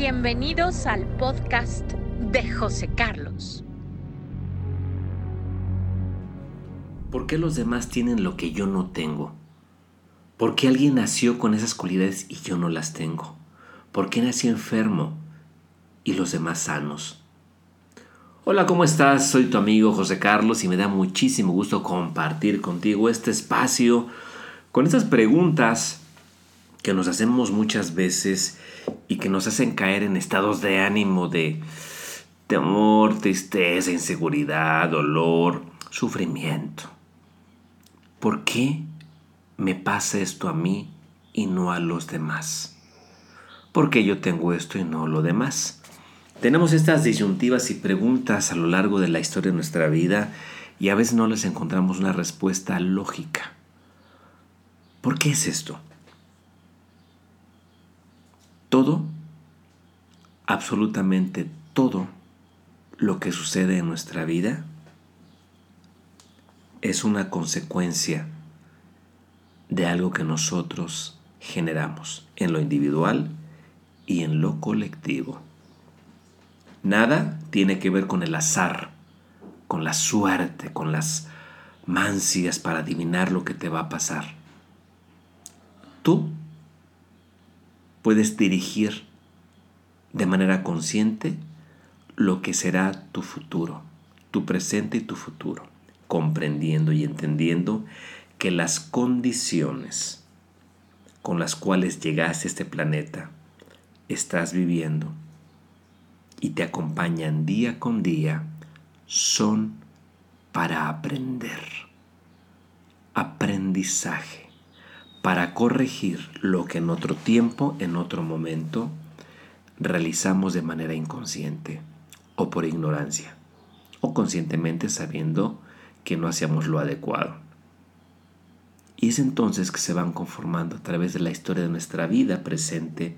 Bienvenidos al podcast de José Carlos. ¿Por qué los demás tienen lo que yo no tengo? ¿Por qué alguien nació con esas cualidades y yo no las tengo? ¿Por qué nací enfermo y los demás sanos? Hola, ¿cómo estás? Soy tu amigo José Carlos y me da muchísimo gusto compartir contigo este espacio con estas preguntas que nos hacemos muchas veces y que nos hacen caer en estados de ánimo de temor, tristeza, inseguridad, dolor, sufrimiento. ¿Por qué me pasa esto a mí y no a los demás? ¿Por qué yo tengo esto y no lo demás? Tenemos estas disyuntivas y preguntas a lo largo de la historia de nuestra vida y a veces no les encontramos una respuesta lógica. ¿Por qué es esto? Todo, absolutamente todo lo que sucede en nuestra vida es una consecuencia de algo que nosotros generamos en lo individual y en lo colectivo. Nada tiene que ver con el azar, con la suerte, con las mancias para adivinar lo que te va a pasar. Tú puedes dirigir de manera consciente lo que será tu futuro, tu presente y tu futuro, comprendiendo y entendiendo que las condiciones con las cuales llegaste a este planeta estás viviendo y te acompañan día con día son para aprender. Aprendizaje para corregir lo que en otro tiempo, en otro momento, realizamos de manera inconsciente o por ignorancia, o conscientemente sabiendo que no hacíamos lo adecuado. Y es entonces que se van conformando a través de la historia de nuestra vida presente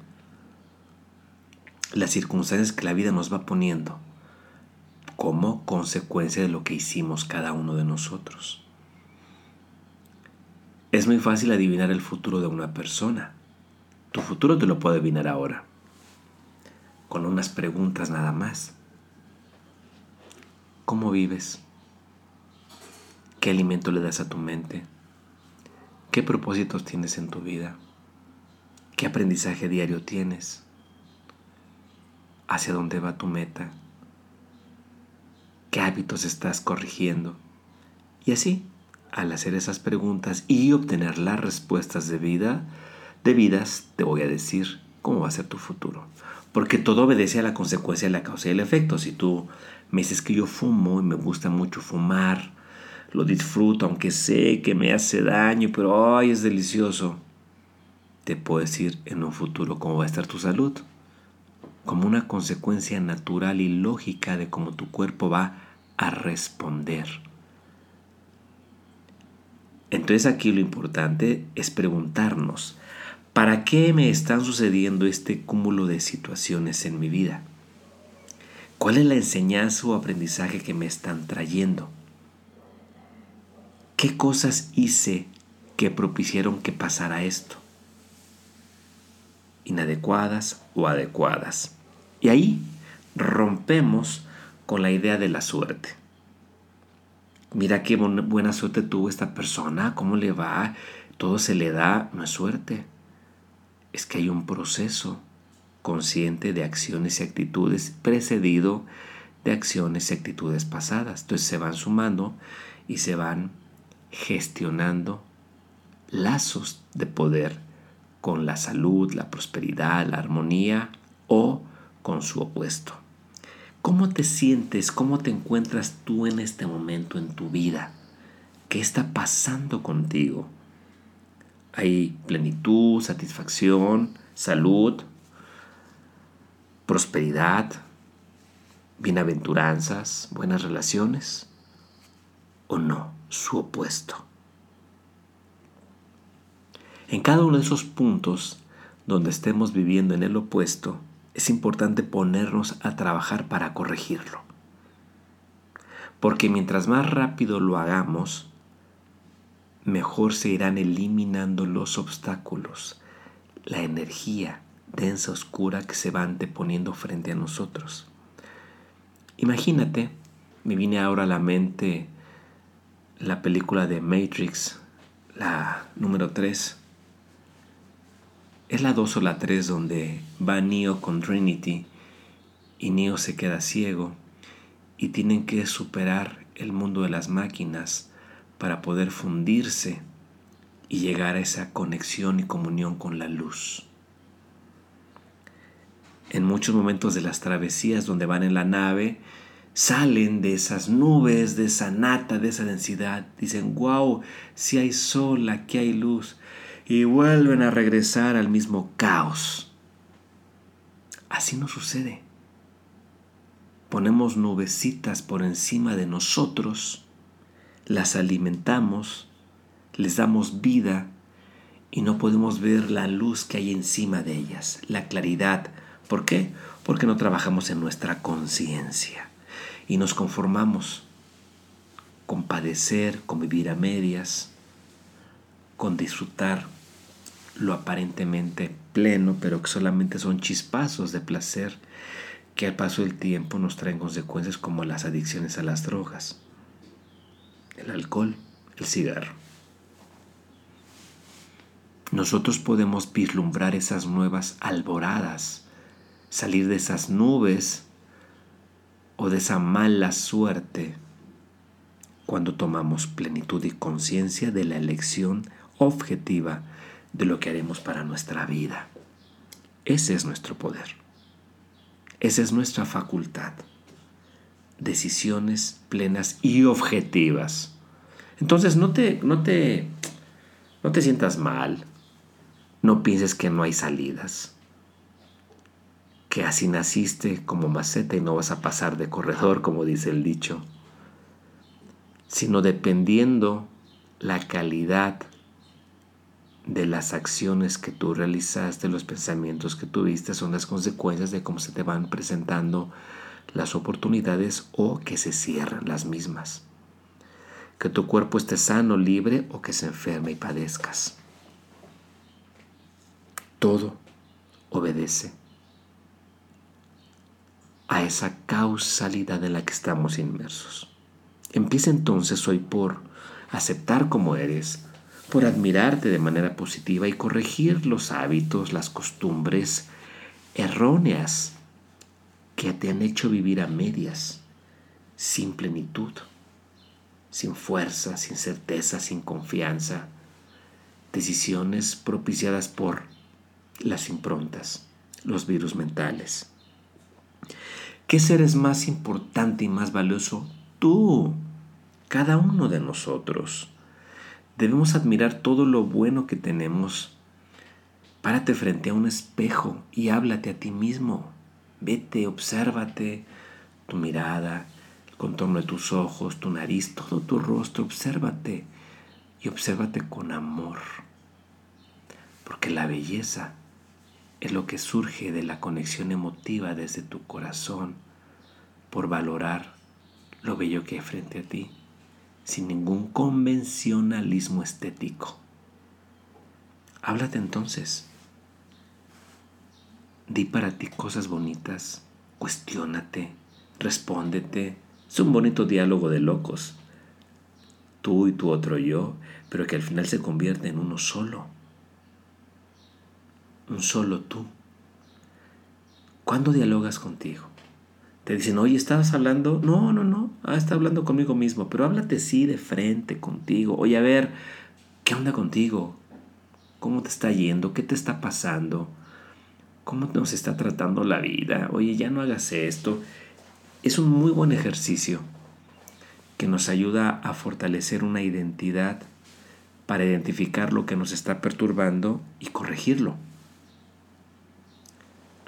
las circunstancias que la vida nos va poniendo como consecuencia de lo que hicimos cada uno de nosotros. Es muy fácil adivinar el futuro de una persona. Tu futuro te lo puedo adivinar ahora, con unas preguntas nada más. ¿Cómo vives? ¿Qué alimento le das a tu mente? ¿Qué propósitos tienes en tu vida? ¿Qué aprendizaje diario tienes? ¿Hacia dónde va tu meta? ¿Qué hábitos estás corrigiendo? Y así al hacer esas preguntas y obtener las respuestas de vida, debidas, te voy a decir cómo va a ser tu futuro. Porque todo obedece a la consecuencia de la causa y el efecto. Si tú me dices que yo fumo y me gusta mucho fumar, lo disfruto, aunque sé que me hace daño, pero ay, es delicioso. Te puedo decir en un futuro cómo va a estar tu salud. Como una consecuencia natural y lógica de cómo tu cuerpo va a responder entonces aquí lo importante es preguntarnos, ¿para qué me están sucediendo este cúmulo de situaciones en mi vida? ¿Cuál es la enseñanza o aprendizaje que me están trayendo? ¿Qué cosas hice que propiciaron que pasara esto? Inadecuadas o adecuadas. Y ahí rompemos con la idea de la suerte mira qué buena suerte tuvo esta persona, cómo le va, todo se le da, no es suerte. Es que hay un proceso consciente de acciones y actitudes precedido de acciones y actitudes pasadas. Entonces se van sumando y se van gestionando lazos de poder con la salud, la prosperidad, la armonía o con su opuesto. ¿Cómo te sientes? ¿Cómo te encuentras tú en este momento en tu vida? ¿Qué está pasando contigo? ¿Hay plenitud, satisfacción, salud, prosperidad, bienaventuranzas, buenas relaciones? ¿O no? Su opuesto. En cada uno de esos puntos donde estemos viviendo en el opuesto, es importante ponernos a trabajar para corregirlo. Porque mientras más rápido lo hagamos, mejor se irán eliminando los obstáculos, la energía densa, oscura que se va anteponiendo frente a nosotros. Imagínate, me viene ahora a la mente la película de Matrix, la número 3. Es la 2 o la 3 donde va Neo con Trinity y Neo se queda ciego y tienen que superar el mundo de las máquinas para poder fundirse y llegar a esa conexión y comunión con la luz. En muchos momentos de las travesías donde van en la nave, salen de esas nubes, de esa nata, de esa densidad. Dicen, wow, si hay sol, aquí hay luz. Y vuelven a regresar al mismo caos. Así nos sucede. Ponemos nubecitas por encima de nosotros, las alimentamos, les damos vida y no podemos ver la luz que hay encima de ellas, la claridad. ¿Por qué? Porque no trabajamos en nuestra conciencia y nos conformamos con padecer, con vivir a medias, con disfrutar lo aparentemente pleno, pero que solamente son chispazos de placer que al paso del tiempo nos traen consecuencias como las adicciones a las drogas, el alcohol, el cigarro. Nosotros podemos vislumbrar esas nuevas alboradas, salir de esas nubes o de esa mala suerte cuando tomamos plenitud y conciencia de la elección objetiva de lo que haremos para nuestra vida. Ese es nuestro poder. Esa es nuestra facultad. Decisiones plenas y objetivas. Entonces no te, no te, no te sientas mal. No pienses que no hay salidas que así naciste como maceta y no vas a pasar de corredor, como dice el dicho, sino dependiendo la calidad de las acciones que tú realizaste, los pensamientos que tuviste, son las consecuencias de cómo se te van presentando las oportunidades o que se cierran las mismas. Que tu cuerpo esté sano, libre o que se enferme y padezcas. Todo obedece a esa causalidad en la que estamos inmersos. Empieza entonces hoy por aceptar como eres, por admirarte de manera positiva y corregir los hábitos, las costumbres erróneas que te han hecho vivir a medias, sin plenitud, sin fuerza, sin certeza, sin confianza, decisiones propiciadas por las improntas, los virus mentales. ¿Qué ser es más importante y más valioso? Tú, cada uno de nosotros. Debemos admirar todo lo bueno que tenemos. Párate frente a un espejo y háblate a ti mismo. Vete, obsérvate tu mirada, el contorno de tus ojos, tu nariz, todo tu rostro. Obsérvate y obsérvate con amor. Porque la belleza es lo que surge de la conexión emotiva desde tu corazón por valorar lo bello que hay frente a ti, sin ningún convencionalismo estético. Háblate entonces. Di para ti cosas bonitas, cuestiónate, respóndete. Es un bonito diálogo de locos. Tú y tu otro yo, pero que al final se convierte en uno solo un solo tú. ¿Cuándo dialogas contigo? Te dicen, oye, ¿estabas hablando? No, no, no. Ah, está hablando conmigo mismo. Pero háblate sí de frente contigo. Oye, a ver, ¿qué onda contigo? ¿Cómo te está yendo? ¿Qué te está pasando? ¿Cómo nos está tratando la vida? Oye, ya no hagas esto. Es un muy buen ejercicio que nos ayuda a fortalecer una identidad para identificar lo que nos está perturbando y corregirlo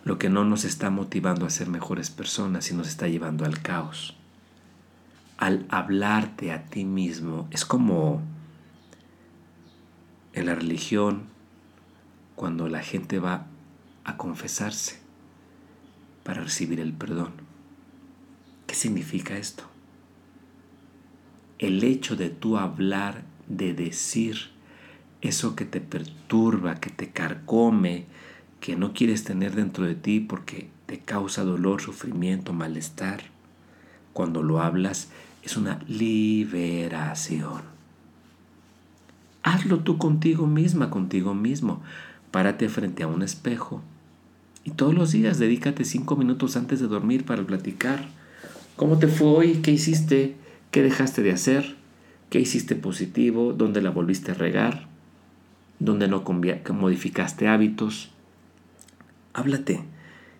lo que no nos está motivando a ser mejores personas y nos está llevando al caos. Al hablarte a ti mismo es como en la religión cuando la gente va a confesarse para recibir el perdón. ¿Qué significa esto? El hecho de tú hablar, de decir eso que te perturba, que te carcome, que no quieres tener dentro de ti porque te causa dolor, sufrimiento, malestar. Cuando lo hablas es una liberación. Hazlo tú contigo misma, contigo mismo. Párate frente a un espejo y todos los días dedícate cinco minutos antes de dormir para platicar. ¿Cómo te fue hoy? ¿Qué hiciste? ¿Qué dejaste de hacer? ¿Qué hiciste positivo? ¿Dónde la volviste a regar? ¿Dónde no modificaste hábitos? Háblate.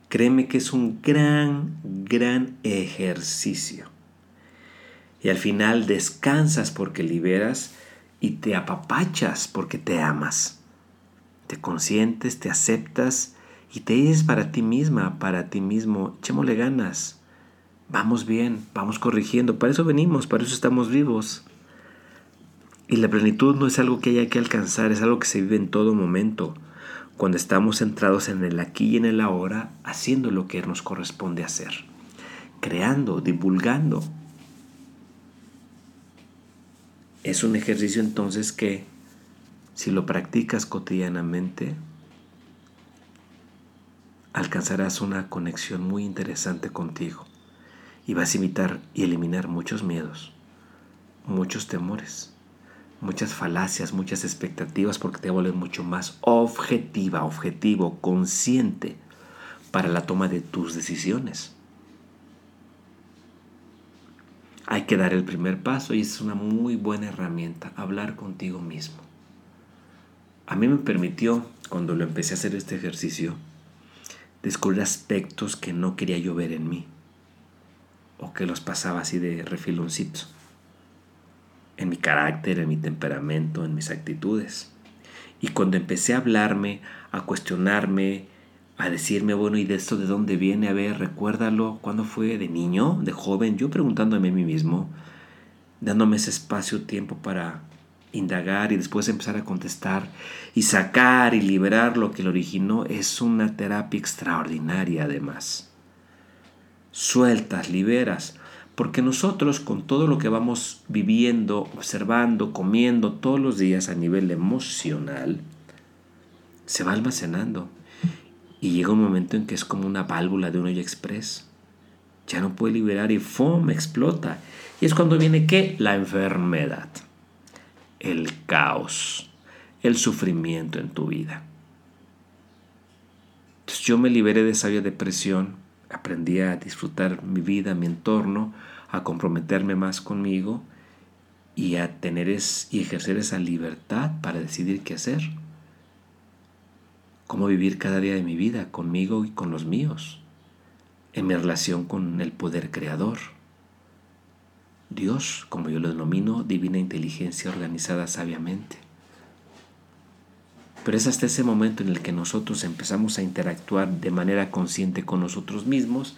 Créeme que es un gran, gran ejercicio. Y al final descansas porque liberas y te apapachas porque te amas. Te consientes, te aceptas y te dices para ti misma, para ti mismo, echémosle ganas. Vamos bien, vamos corrigiendo. Para eso venimos, para eso estamos vivos. Y la plenitud no es algo que haya que alcanzar, es algo que se vive en todo momento, cuando estamos centrados en el aquí y en el ahora, haciendo lo que nos corresponde hacer, creando, divulgando. Es un ejercicio entonces que, si lo practicas cotidianamente, alcanzarás una conexión muy interesante contigo y vas a imitar y eliminar muchos miedos, muchos temores muchas falacias, muchas expectativas, porque te vuelves mucho más objetiva, objetivo, consciente para la toma de tus decisiones. Hay que dar el primer paso y es una muy buena herramienta, hablar contigo mismo. A mí me permitió, cuando lo empecé a hacer este ejercicio, descubrir aspectos que no quería yo ver en mí o que los pasaba así de refiloncito en mi carácter, en mi temperamento, en mis actitudes. Y cuando empecé a hablarme, a cuestionarme, a decirme, bueno, ¿y de esto de dónde viene? A ver, recuérdalo, ¿cuándo fue? ¿De niño? ¿De joven? Yo preguntándome a mí mismo, dándome ese espacio, tiempo para indagar y después empezar a contestar y sacar y liberar lo que lo originó, es una terapia extraordinaria además. Sueltas, liberas, porque nosotros con todo lo que vamos viviendo, observando, comiendo todos los días a nivel emocional, se va almacenando. Y llega un momento en que es como una válvula de un hoyo express. Ya no puede liberar y ¡fum! explota. Y es cuando viene qué? La enfermedad, el caos, el sufrimiento en tu vida. Entonces yo me liberé de esa depresión aprendí a disfrutar mi vida, mi entorno, a comprometerme más conmigo y a tener es, y ejercer esa libertad para decidir qué hacer. Cómo vivir cada día de mi vida conmigo y con los míos, en mi relación con el poder creador. Dios, como yo lo denomino, divina inteligencia organizada sabiamente. Pero es hasta ese momento en el que nosotros empezamos a interactuar de manera consciente con nosotros mismos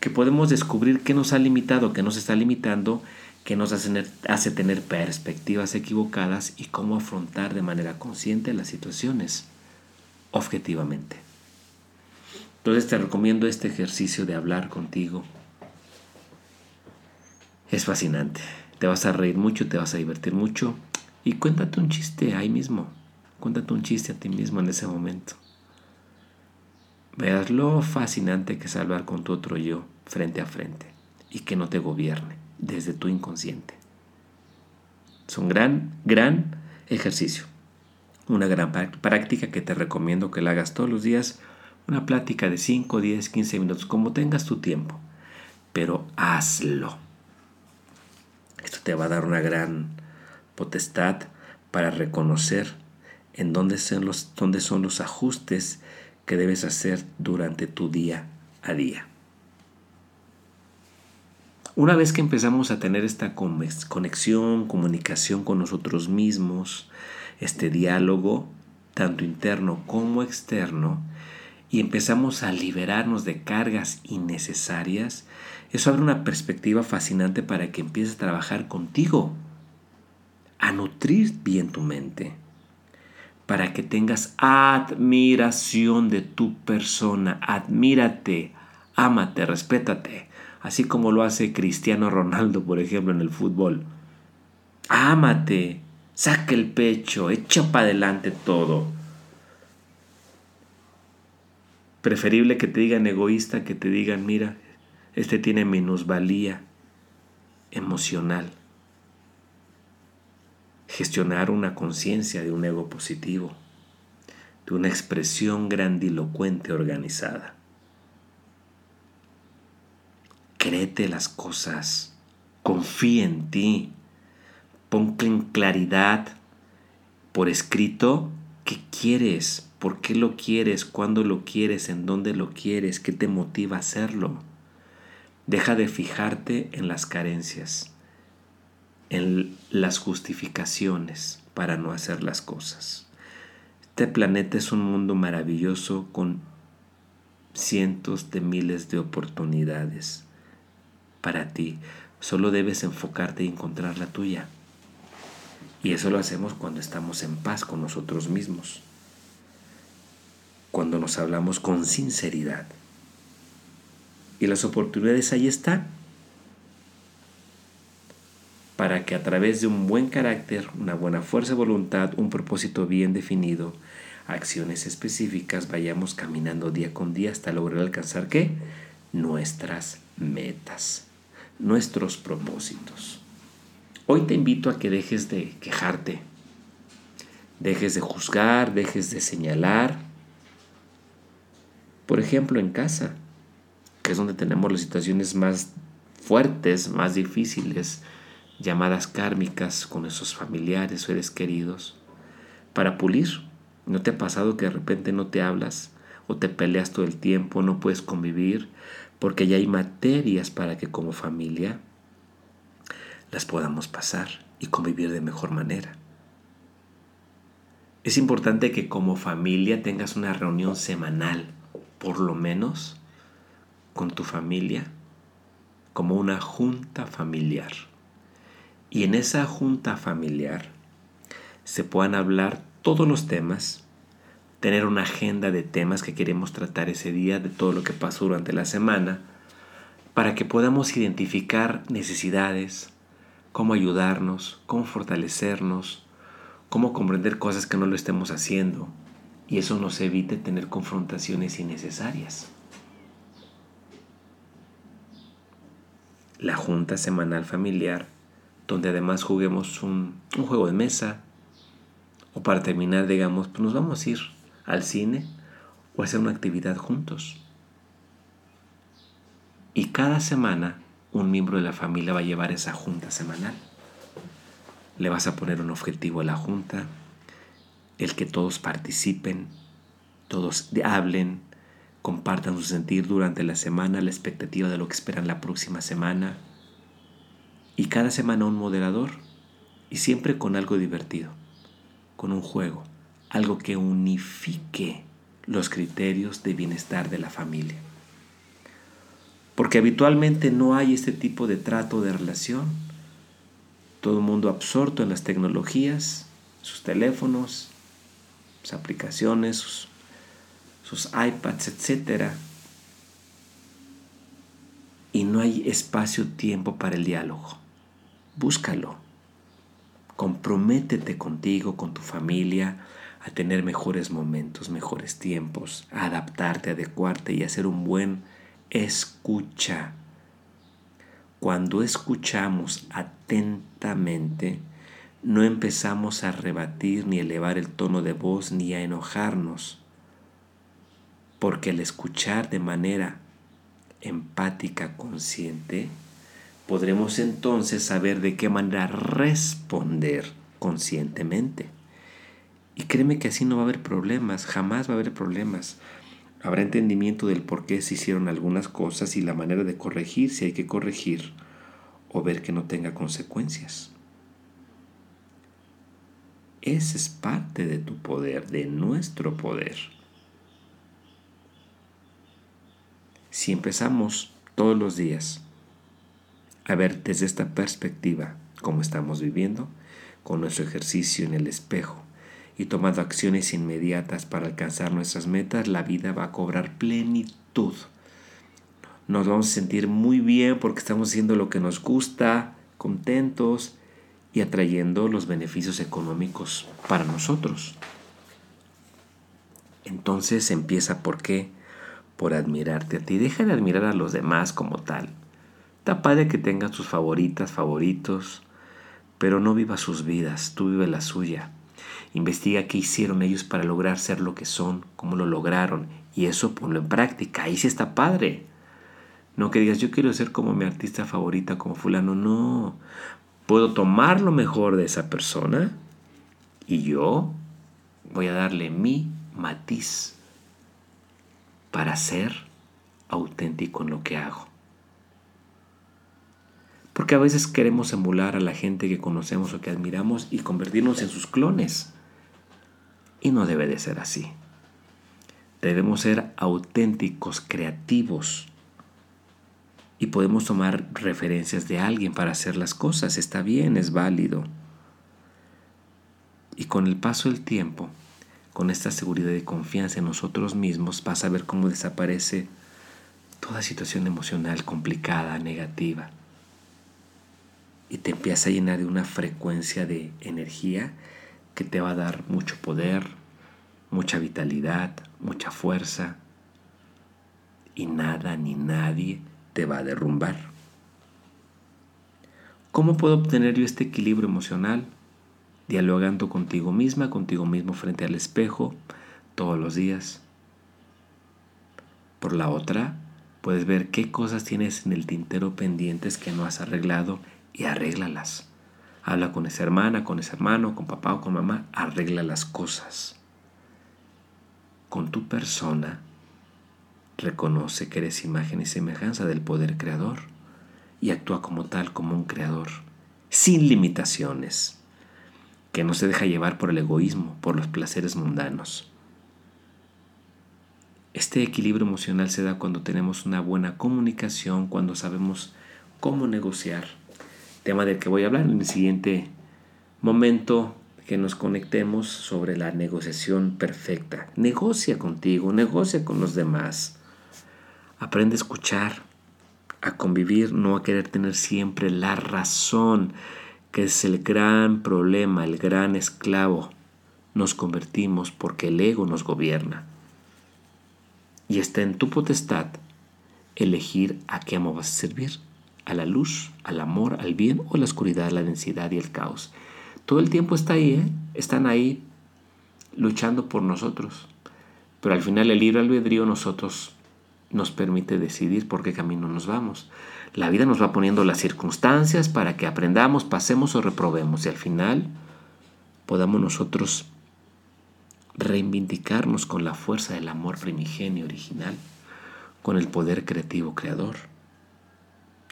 que podemos descubrir qué nos ha limitado, qué nos está limitando, qué nos hace, tener perspectivas equivocadas y cómo afrontar de manera consciente las situaciones objetivamente. Entonces te recomiendo este ejercicio de hablar contigo. Es fascinante. Te vas a reír mucho, te vas a divertir mucho y cuéntate un chiste ahí mismo. Cuéntate un chiste a ti mismo en ese momento. Veas lo fascinante que es hablar con tu otro yo frente a frente y que no te gobierne desde tu inconsciente. Es un gran, gran ejercicio. Una gran práctica que te recomiendo que la hagas todos los días. Una plática de 5, 10, 15 minutos, como tengas tu tiempo. Pero hazlo. Esto te va a dar una gran potestad para reconocer en dónde son los, ajustes que debes hacer durante tu día a día. Una vez que empezamos a tener esta conexión, comunicación con nosotros mismos, este diálogo, tanto interno como externo, y empezamos a liberarnos de cargas innecesarias, eso abre una perspectiva fascinante para que empieces a trabajar contigo, a nutrir bien tu mente para que tengas admiración de tu persona. Admírate, ámate, respétate, así como lo hace Cristiano Ronaldo, por ejemplo, en el fútbol. Ámate, saca el pecho, echa para adelante todo. Preferible que te digan egoísta que te digan, mira, este tiene minusvalía emocional. Gestionar una conciencia de un ego positivo, de una expresión grandilocuente organizada. Créete las cosas, confía en ti, pon en claridad por escrito qué quieres, por qué lo quieres, cuándo lo quieres, en dónde lo quieres, qué te motiva a hacerlo. Deja de fijarte en las carencias, en las justificaciones para no hacer las cosas. Este planeta es un mundo maravilloso con cientos de miles de oportunidades para ti. Solo debes enfocarte y encontrar la tuya. Y eso lo hacemos cuando estamos en paz con nosotros mismos. Cuando nos hablamos con sinceridad. Y las oportunidades ahí están. Para que a través de un buen carácter, una buena fuerza de voluntad, un propósito bien definido, acciones específicas, vayamos caminando día con día hasta lograr alcanzar qué? Nuestras metas, nuestros propósitos. Hoy te invito a que dejes de quejarte, dejes de juzgar, dejes de señalar. Por ejemplo, en casa, que es donde tenemos las situaciones más fuertes, más difíciles, llamadas kármicas con esos familiares, seres queridos, para pulir. ¿No te ha pasado que de repente no te hablas o te peleas todo el tiempo, no puedes convivir, porque ya hay materias para que como familia las podamos pasar y convivir de mejor manera. Es importante que como familia tengas una reunión semanal, por lo menos, con tu familia, como una junta familiar. Y en esa junta familiar se puedan hablar todos los temas, tener una agenda de temas que queremos tratar ese día, de todo lo que pasó durante la semana, para que podamos identificar necesidades, cómo ayudarnos, cómo fortalecernos, cómo comprender cosas que no lo estemos haciendo y eso nos evite tener confrontaciones innecesarias. La junta semanal familiar, donde además juguemos un, un juego de mesa, o para terminar, digamos, pues nos vamos a ir al cine o hacer una actividad juntos. Y cada semana un miembro de la familia va a llevar esa junta semanal. Le vas a poner un objetivo a la junta, el que todos participen, todos hablen, compartan su sentir durante la semana, la expectativa de lo que esperan la próxima semana. Y cada semana un moderador y siempre con algo divertido, con un juego, algo que unifique los criterios de bienestar de la familia porque habitualmente no hay este tipo de trato de relación. Todo el mundo absorto en las tecnologías, sus teléfonos, sus aplicaciones, sus, iPads, etc. Y no hay espacio-tiempo para el diálogo. Búscalo. Comprométete contigo, con tu familia, a tener mejores momentos, mejores tiempos, a adaptarte, adecuarte y a hacer un buen escucha. Cuando escuchamos atentamente, no empezamos a rebatir ni elevar el tono de voz ni a enojarnos, porque al escuchar de manera empática, consciente, podremos entonces saber de qué manera responder conscientemente. Y créeme que así no va a haber problemas, jamás va a haber problemas. Habrá entendimiento del por qué se hicieron algunas cosas y la manera de corregir si hay que corregir o ver que no tenga consecuencias. Ese es parte de tu poder, de nuestro poder. Si empezamos todos los días a ver desde esta perspectiva cómo estamos viviendo, con nuestro ejercicio en el espejo, y tomando acciones inmediatas para alcanzar nuestras metas, la vida va a cobrar plenitud. Nos vamos a sentir muy bien porque estamos haciendo lo que nos gusta, contentos y atrayendo los beneficios económicos para nosotros. Entonces empieza por qué? por admirarte a ti. Deja de admirar a los demás como tal. Está padre que tengan sus favoritas, favoritos, pero no viva sus vidas, tú vive la suya. Investiga qué hicieron ellos para lograr ser lo que son, cómo lo lograron, y eso ponlo en práctica. Ahí sí está padre. No que digas, yo quiero ser como mi artista favorita, como fulano. No. Puedo tomar lo mejor de esa persona y yo voy a darle mi matiz para ser auténtico en lo que hago. Porque a veces queremos emular a la gente que conocemos o que admiramos y convertirnos en sus clones. Y no debe de ser así. Debemos ser auténticos, creativos. Y podemos tomar referencias de alguien para hacer las cosas. Está bien, es válido. Y con el paso del tiempo, con esta seguridad y confianza en nosotros mismos, vas a ver cómo desaparece toda situación emocional complicada, negativa y te empieza a llenar de una frecuencia de energía que te va a dar mucho poder, mucha vitalidad, mucha fuerza y nada ni nadie te va a derrumbar. ¿Cómo puedo obtener yo este equilibrio emocional? Dialogando contigo misma, contigo mismo frente al espejo todos los días. Por la otra, puedes ver qué cosas tienes en el tintero pendientes que no has arreglado y arréglalas. Habla con esa hermana, con ese hermano, con papá o con mamá, arregla las cosas. Con tu persona, reconoce que eres imagen y semejanza del poder creador y actúa como tal, como un creador, sin limitaciones, que no se deja llevar por el egoísmo, por los placeres mundanos. Este equilibrio emocional se da cuando tenemos una buena comunicación, cuando sabemos cómo negociar tema del que voy a hablar en el siguiente momento que nos conectemos sobre la negociación perfecta. Negocia contigo, negocia con los demás. Aprende a escuchar, a convivir, no a querer tener siempre la razón, que es el gran problema, el gran esclavo. Nos convertimos porque el ego nos gobierna. Y está en tu potestad elegir a qué amo vas a servir a la luz, al amor, al bien o a la oscuridad, la densidad y el caos. Todo el tiempo está ahí, ¿eh? están ahí luchando por nosotros. Pero al final el libre albedrío nosotros nos permite decidir por qué camino nos vamos. La vida nos va poniendo las circunstancias para que aprendamos, pasemos o reprobemos y al final podamos nosotros reivindicarnos con la fuerza del amor primigenio original, con el poder creativo creador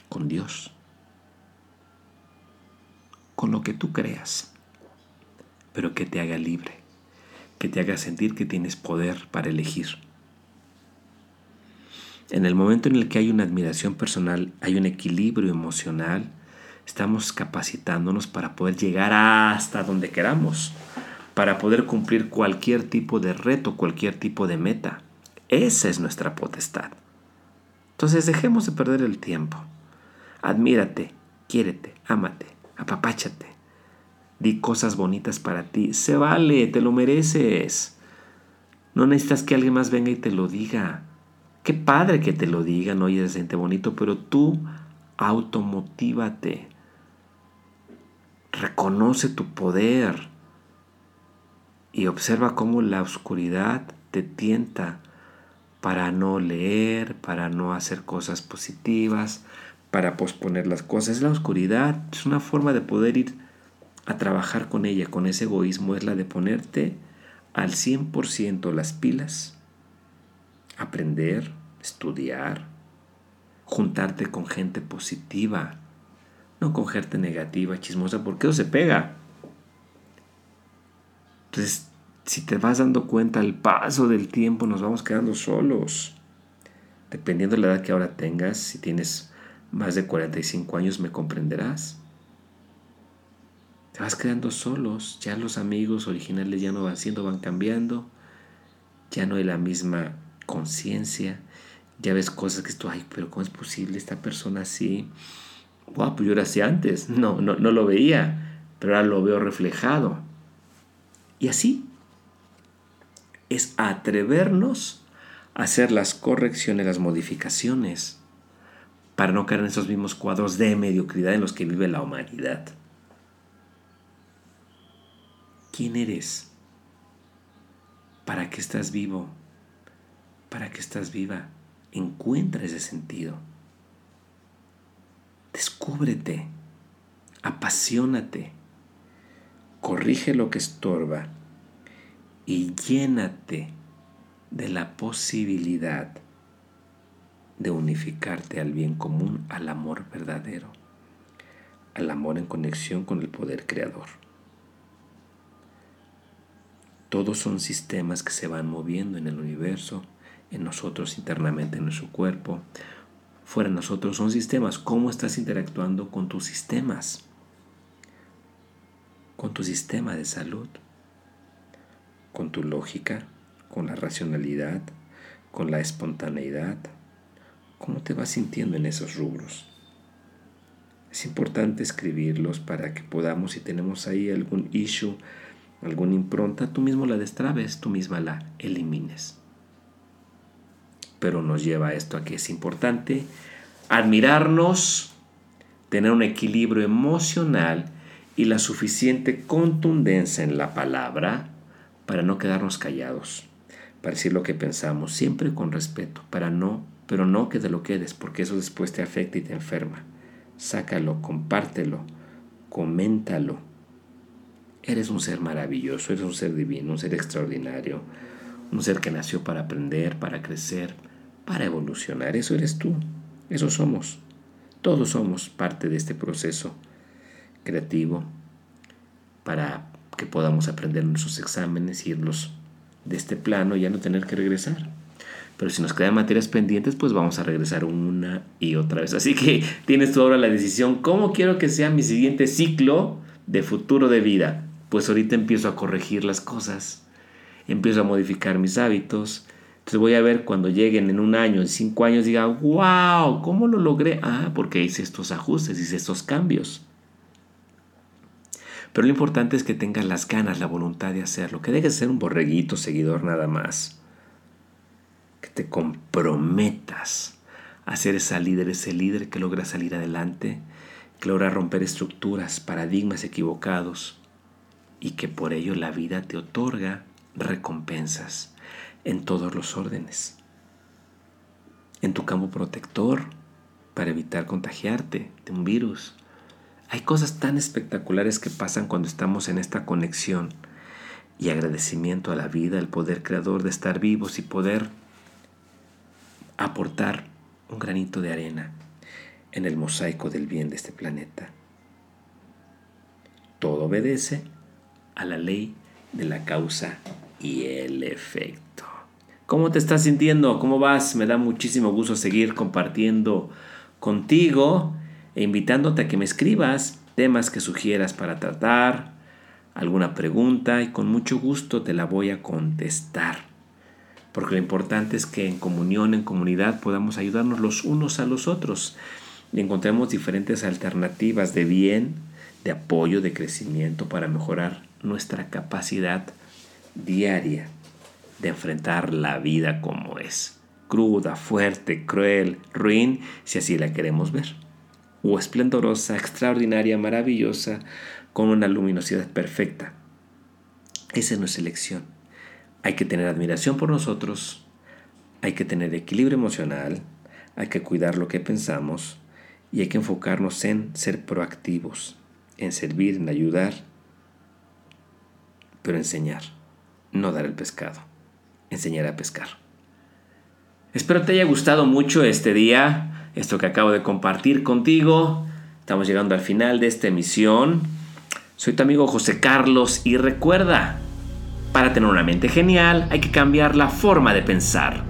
con Dios, con lo que tú creas, pero que te haga libre, que te haga sentir que tienes poder para elegir. En el momento en el que hay una admiración personal, hay un equilibrio emocional, estamos capacitándonos para poder llegar hasta donde queramos, para poder cumplir cualquier tipo de reto, cualquier tipo de meta. Esa es nuestra potestad. Entonces dejemos de perder el tiempo. Admírate, quiérete, ámate, apapáchate. Di cosas bonitas para ti. Se vale, te lo mereces. No necesitas que alguien más venga y te lo diga. Qué padre que te lo digan, oye, se siente bonito, pero tú automotívate. Reconoce tu poder y observa cómo la oscuridad te tienta para no leer, para no hacer cosas positivas, para posponer las cosas. Es la oscuridad, es una forma de poder ir a trabajar con ella, con ese egoísmo, es la de ponerte al 100% las pilas, aprender, estudiar, juntarte con gente positiva, no con gente negativa, chismosa, porque eso se pega. Entonces, si te vas dando cuenta al paso del tiempo, nos vamos quedando solos. Dependiendo de la edad que ahora tengas, si tienes más de 45 años me comprenderás. Te vas quedando solos, ya los amigos originales ya no van siendo, van cambiando, ya no hay la misma conciencia, ya ves cosas que tú, ay, pero ¿cómo es posible esta persona así? Wow, pues yo era así antes, no, no, no lo veía, pero ahora lo veo reflejado. Y así es atrevernos hacer las correcciones, las modificaciones, para no caer en esos mismos cuadros de mediocridad en los que vive la humanidad. ¿Quién eres? ¿Para qué estás vivo? ¿Para qué estás viva? Encuentra ese sentido. Descúbrete, apasionate, corrige lo que estorba y llénate de la posibilidad de unificarte al bien común, al amor verdadero, al amor en conexión con el poder creador. Todos son sistemas que se van moviendo en el universo, en nosotros internamente, en nuestro cuerpo. Fuera de nosotros son sistemas. ¿Cómo estás interactuando con tus sistemas? Con tu sistema de salud, con tu lógica, con la racionalidad, con la espontaneidad. ¿Cómo te vas sintiendo en esos rubros? Es importante escribirlos para que podamos, si tenemos ahí algún issue, alguna impronta, tú mismo la destrabes, tú misma la elimines. Pero nos lleva a esto a que es importante admirarnos, tener un equilibrio emocional y la suficiente contundencia en la palabra para no quedarnos callados, para decir lo que pensamos, siempre con respeto, para no, pero no que te lo quedes, porque eso después te afecta y te enferma. Sácalo, compártelo, coméntalo Eres un ser maravilloso, eres un ser divino, un ser extraordinario, un ser que nació para aprender, para crecer, para evolucionar. Eso eres tú, eso somos. Todos somos parte de este proceso creativo para que podamos aprender nuestros exámenes irlos de este plano y ya no tener que regresar. Pero si nos quedan materias pendientes, pues vamos a regresar una y otra vez. Así que tienes tú ahora la decisión, ¿cómo quiero que sea mi siguiente ciclo de futuro de vida? pues ahorita empiezo a corregir las cosas, empiezo a modificar mis hábitos. Entonces voy a ver cuando lleguen en un año, en cinco años, diga, wow, ¿cómo lo logré? Ah, porque hice estos ajustes, hice estos cambios. Pero lo importante es que tengas las ganas, la voluntad de hacerlo, que dejes de ser un borreguito seguidor nada más. Que te comprometas a ser esa líder, ese líder que logra salir adelante, que logra romper estructuras, paradigmas equivocados, y que por ello la vida te otorga recompensas en todos los órdenes. En tu campo protector, para evitar contagiarte de un virus. Hay cosas tan espectaculares que pasan cuando estamos en esta conexión y agradecimiento a la vida, al poder creador de estar vivos y poder aportar un granito de arena en el mosaico del bien de este planeta. Todo obedece a la ley de la causa y el efecto. ¿Cómo te estás sintiendo? ¿Cómo vas? Me da muchísimo gusto seguir compartiendo contigo e invitándote a que me escribas temas que sugieras para tratar, alguna pregunta y con mucho gusto te la voy a contestar. Porque lo importante es que en comunión, en comunidad, podamos ayudarnos los unos a los otros y encontremos diferentes alternativas de bien, de apoyo, de crecimiento para mejorar nuestra capacidad diaria de enfrentar la vida como es, cruda, fuerte, cruel, ruin, si así la queremos ver, o esplendorosa, extraordinaria, maravillosa, con una luminosidad perfecta. Esa es nuestra elección. Hay que tener admiración por nosotros, hay que tener equilibrio emocional, hay que cuidar lo que pensamos y hay que enfocarnos en ser proactivos, en servir, en ayudar pero enseñar, no dar el pescado, enseñar a pescar. Espero te haya gustado mucho este día, esto que acabo de compartir contigo. Estamos llegando al final de esta emisión. Soy tu amigo José Carlos y recuerda, para tener una mente genial hay que cambiar la forma de pensar.